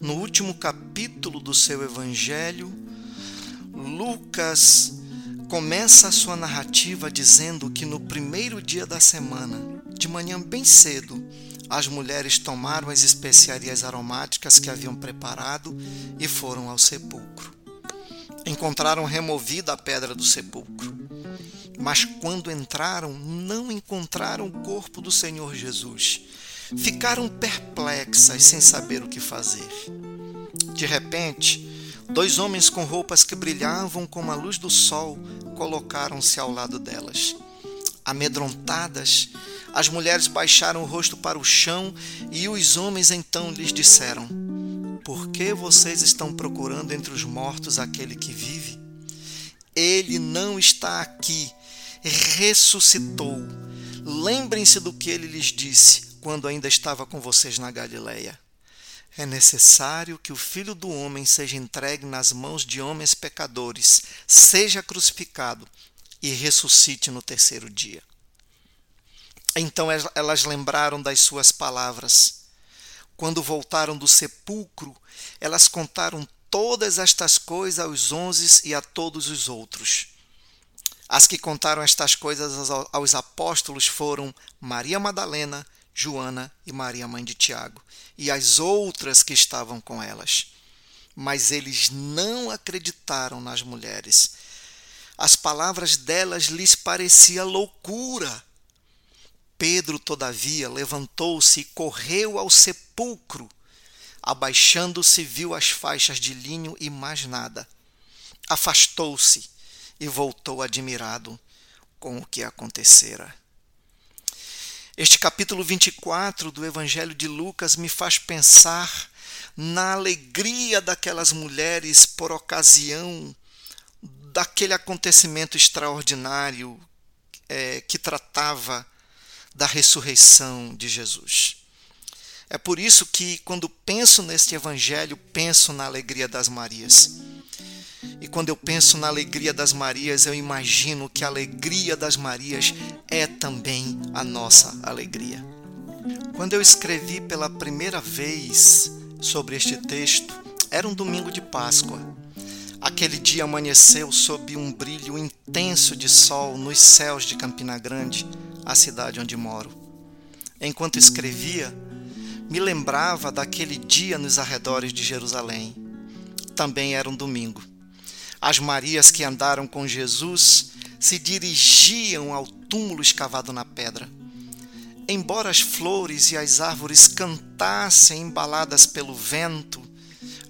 No último capítulo do seu evangelho, Lucas começa a sua narrativa dizendo que no primeiro dia da semana, de manhã bem cedo, as mulheres tomaram as especiarias aromáticas que haviam preparado e foram ao sepulcro. Encontraram removida a pedra do sepulcro. Mas quando entraram, não encontraram o corpo do Senhor Jesus ficaram perplexas sem saber o que fazer. De repente, dois homens com roupas que brilhavam como a luz do sol colocaram-se ao lado delas. Amedrontadas, as mulheres baixaram o rosto para o chão e os homens então lhes disseram: Por que vocês estão procurando entre os mortos aquele que vive? Ele não está aqui, ressuscitou. Lembrem-se do que ele lhes disse quando ainda estava com vocês na Galileia. É necessário que o Filho do Homem seja entregue nas mãos de homens pecadores, seja crucificado e ressuscite no terceiro dia. Então elas lembraram das suas palavras. Quando voltaram do sepulcro, elas contaram todas estas coisas aos onze e a todos os outros. As que contaram estas coisas aos apóstolos foram Maria Madalena, Joana e Maria, mãe de Tiago, e as outras que estavam com elas. Mas eles não acreditaram nas mulheres. As palavras delas lhes parecia loucura. Pedro, todavia, levantou-se e correu ao sepulcro. Abaixando-se, viu as faixas de linho e mais nada. Afastou-se e voltou admirado com o que acontecera. Este capítulo 24 do Evangelho de Lucas me faz pensar na alegria daquelas mulheres por ocasião daquele acontecimento extraordinário é, que tratava da ressurreição de Jesus. É por isso que, quando penso neste Evangelho, penso na alegria das Marias. E quando eu penso na alegria das Marias, eu imagino que a alegria das Marias é também a nossa alegria. Quando eu escrevi pela primeira vez sobre este texto, era um domingo de Páscoa. Aquele dia amanheceu sob um brilho intenso de sol nos céus de Campina Grande, a cidade onde moro. Enquanto escrevia, me lembrava daquele dia nos arredores de Jerusalém. Também era um domingo. As Marias que andaram com Jesus se dirigiam ao túmulo escavado na pedra. Embora as flores e as árvores cantassem embaladas pelo vento,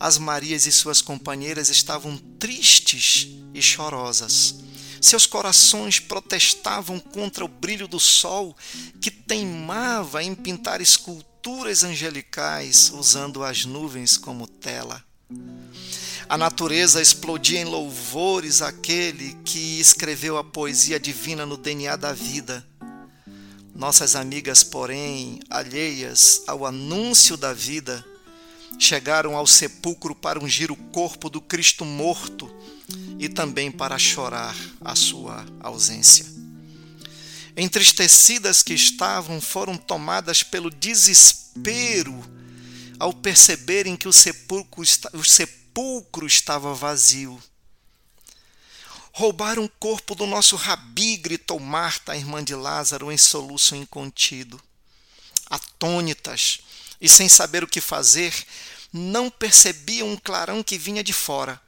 as Marias e suas companheiras estavam tristes e chorosas. Seus corações protestavam contra o brilho do sol que teimava em pintar esculturas angelicais usando as nuvens como tela. A natureza explodia em louvores àquele que escreveu a poesia divina no DNA da vida. Nossas amigas, porém, alheias ao anúncio da vida, chegaram ao sepulcro para ungir o corpo do Cristo morto e também para chorar a sua ausência. Entristecidas que estavam, foram tomadas pelo desespero ao perceberem que o sepulcro, o sepulcro estava vazio. Roubaram o corpo do nosso rabi, gritou Marta, a irmã de Lázaro, em soluço incontido. Atônitas e sem saber o que fazer, não percebiam um clarão que vinha de fora.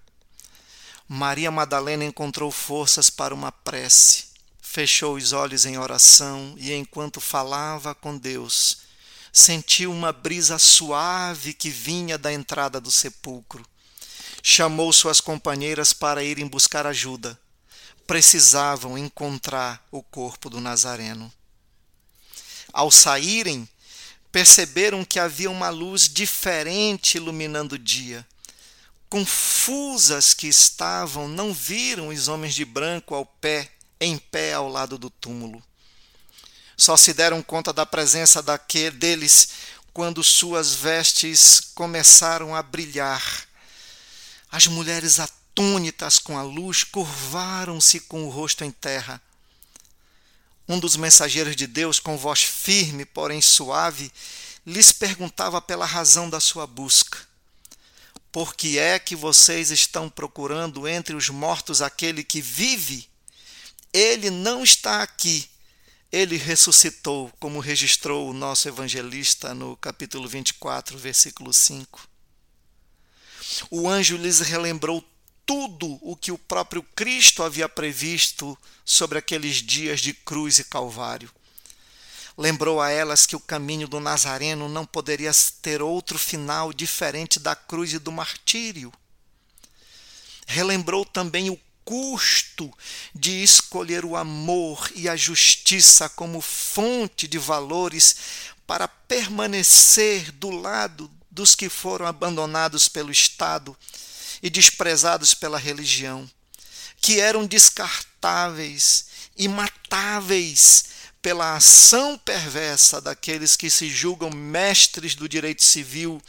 Maria Madalena encontrou forças para uma prece, fechou os olhos em oração e, enquanto falava com Deus, sentiu uma brisa suave que vinha da entrada do sepulcro chamou suas companheiras para irem buscar ajuda. Precisavam encontrar o corpo do Nazareno. Ao saírem, perceberam que havia uma luz diferente iluminando o dia. Confusas que estavam, não viram os homens de branco ao pé, em pé ao lado do túmulo. Só se deram conta da presença daquele deles quando suas vestes começaram a brilhar as mulheres atônitas com a luz curvaram-se com o rosto em terra. Um dos mensageiros de Deus, com voz firme, porém suave, lhes perguntava pela razão da sua busca. Por que é que vocês estão procurando entre os mortos aquele que vive? Ele não está aqui. Ele ressuscitou, como registrou o nosso evangelista no capítulo 24, versículo 5 o anjo lhes relembrou tudo o que o próprio Cristo havia previsto sobre aqueles dias de cruz e calvário. Lembrou a elas que o caminho do Nazareno não poderia ter outro final diferente da cruz e do martírio. Relembrou também o custo de escolher o amor e a justiça como fonte de valores para permanecer do lado dos que foram abandonados pelo Estado e desprezados pela religião, que eram descartáveis, imatáveis pela ação perversa daqueles que se julgam mestres do direito civil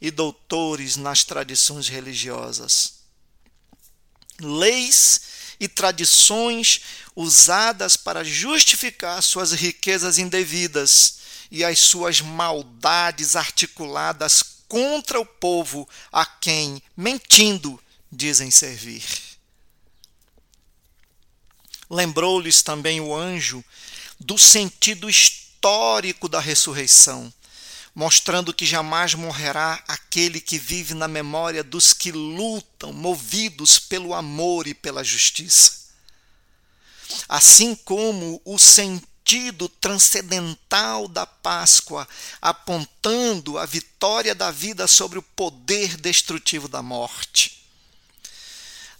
e doutores nas tradições religiosas. Leis e tradições usadas para justificar suas riquezas indevidas e as suas maldades articuladas contra o povo a quem, mentindo, dizem servir. Lembrou-lhes também o anjo do sentido histórico da ressurreição, mostrando que jamais morrerá aquele que vive na memória dos que lutam, movidos pelo amor e pela justiça. Assim como o sentido transcendental da Páscoa, apontando a vitória da vida sobre o poder destrutivo da morte.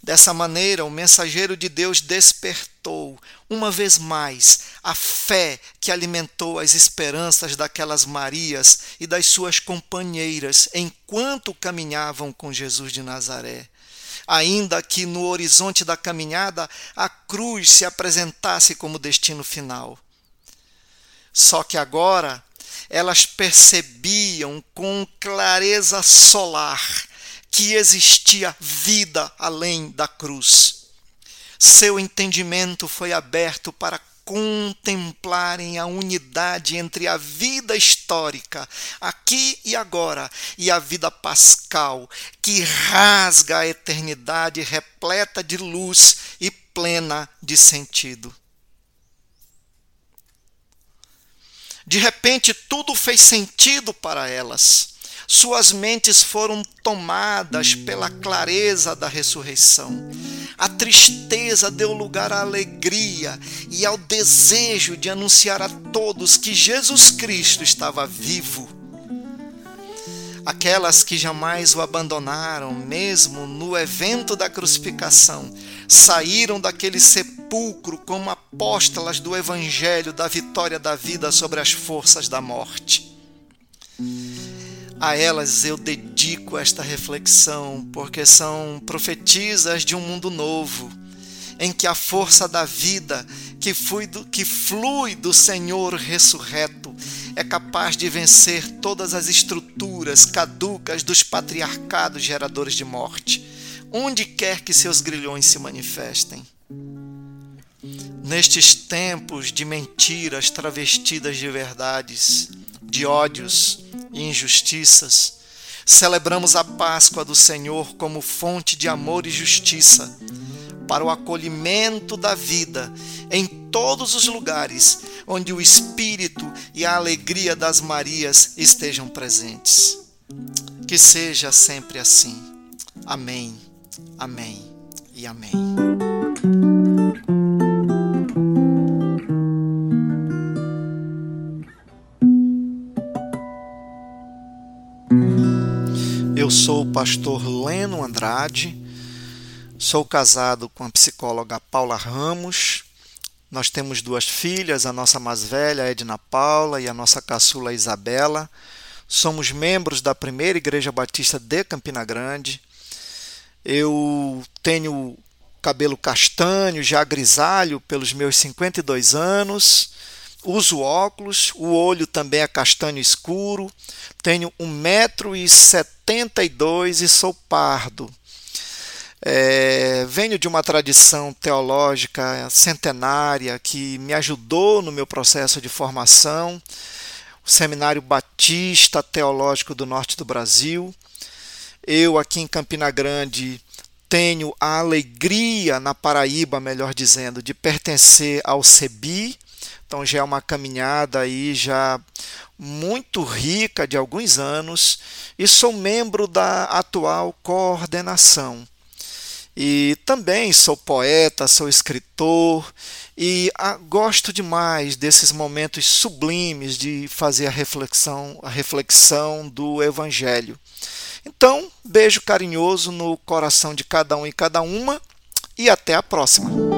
Dessa maneira, o mensageiro de Deus despertou, uma vez mais, a fé que alimentou as esperanças daquelas Marias e das suas companheiras enquanto caminhavam com Jesus de Nazaré ainda que no horizonte da caminhada a cruz se apresentasse como destino final. Só que agora elas percebiam com clareza solar que existia vida além da cruz. Seu entendimento foi aberto para contemplarem a unidade entre a vida histórica, aqui e agora, e a vida pascal, que rasga a eternidade repleta de luz e plena de sentido. De repente, tudo fez sentido para elas. Suas mentes foram tomadas pela clareza da ressurreição. A tristeza deu lugar à alegria e ao desejo de anunciar a todos que Jesus Cristo estava vivo. Aquelas que jamais o abandonaram, mesmo no evento da crucificação, saíram daquele sepulcro como apóstolas do Evangelho da vitória da vida sobre as forças da morte. A elas eu dedico esta reflexão, porque são profetisas de um mundo novo, em que a força da vida que, do, que flui do Senhor ressurreto é capaz de vencer todas as estruturas caducas dos patriarcados geradores de morte, onde quer que seus grilhões se manifestem. Nestes tempos de mentiras travestidas de verdades, de ódios, e injustiças, celebramos a Páscoa do Senhor como fonte de amor e justiça para o acolhimento da vida em todos os lugares onde o Espírito e a alegria das Marias estejam presentes. Que seja sempre assim. Amém, amém e amém. Pastor Leno Andrade, sou casado com a psicóloga Paula Ramos. Nós temos duas filhas, a nossa mais velha, Edna Paula, e a nossa caçula Isabela. Somos membros da primeira Igreja Batista de Campina Grande. Eu tenho cabelo castanho, já grisalho, pelos meus 52 anos uso óculos, o olho também é castanho escuro, tenho 1,72m e sou pardo. É, venho de uma tradição teológica centenária que me ajudou no meu processo de formação, o Seminário Batista Teológico do Norte do Brasil. Eu, aqui em Campina Grande, tenho a alegria, na Paraíba, melhor dizendo, de pertencer ao CEBI, então já é uma caminhada aí já muito rica de alguns anos e sou membro da atual coordenação. E também sou poeta, sou escritor e ah, gosto demais desses momentos sublimes de fazer a reflexão, a reflexão do evangelho. Então, beijo carinhoso no coração de cada um e cada uma e até a próxima.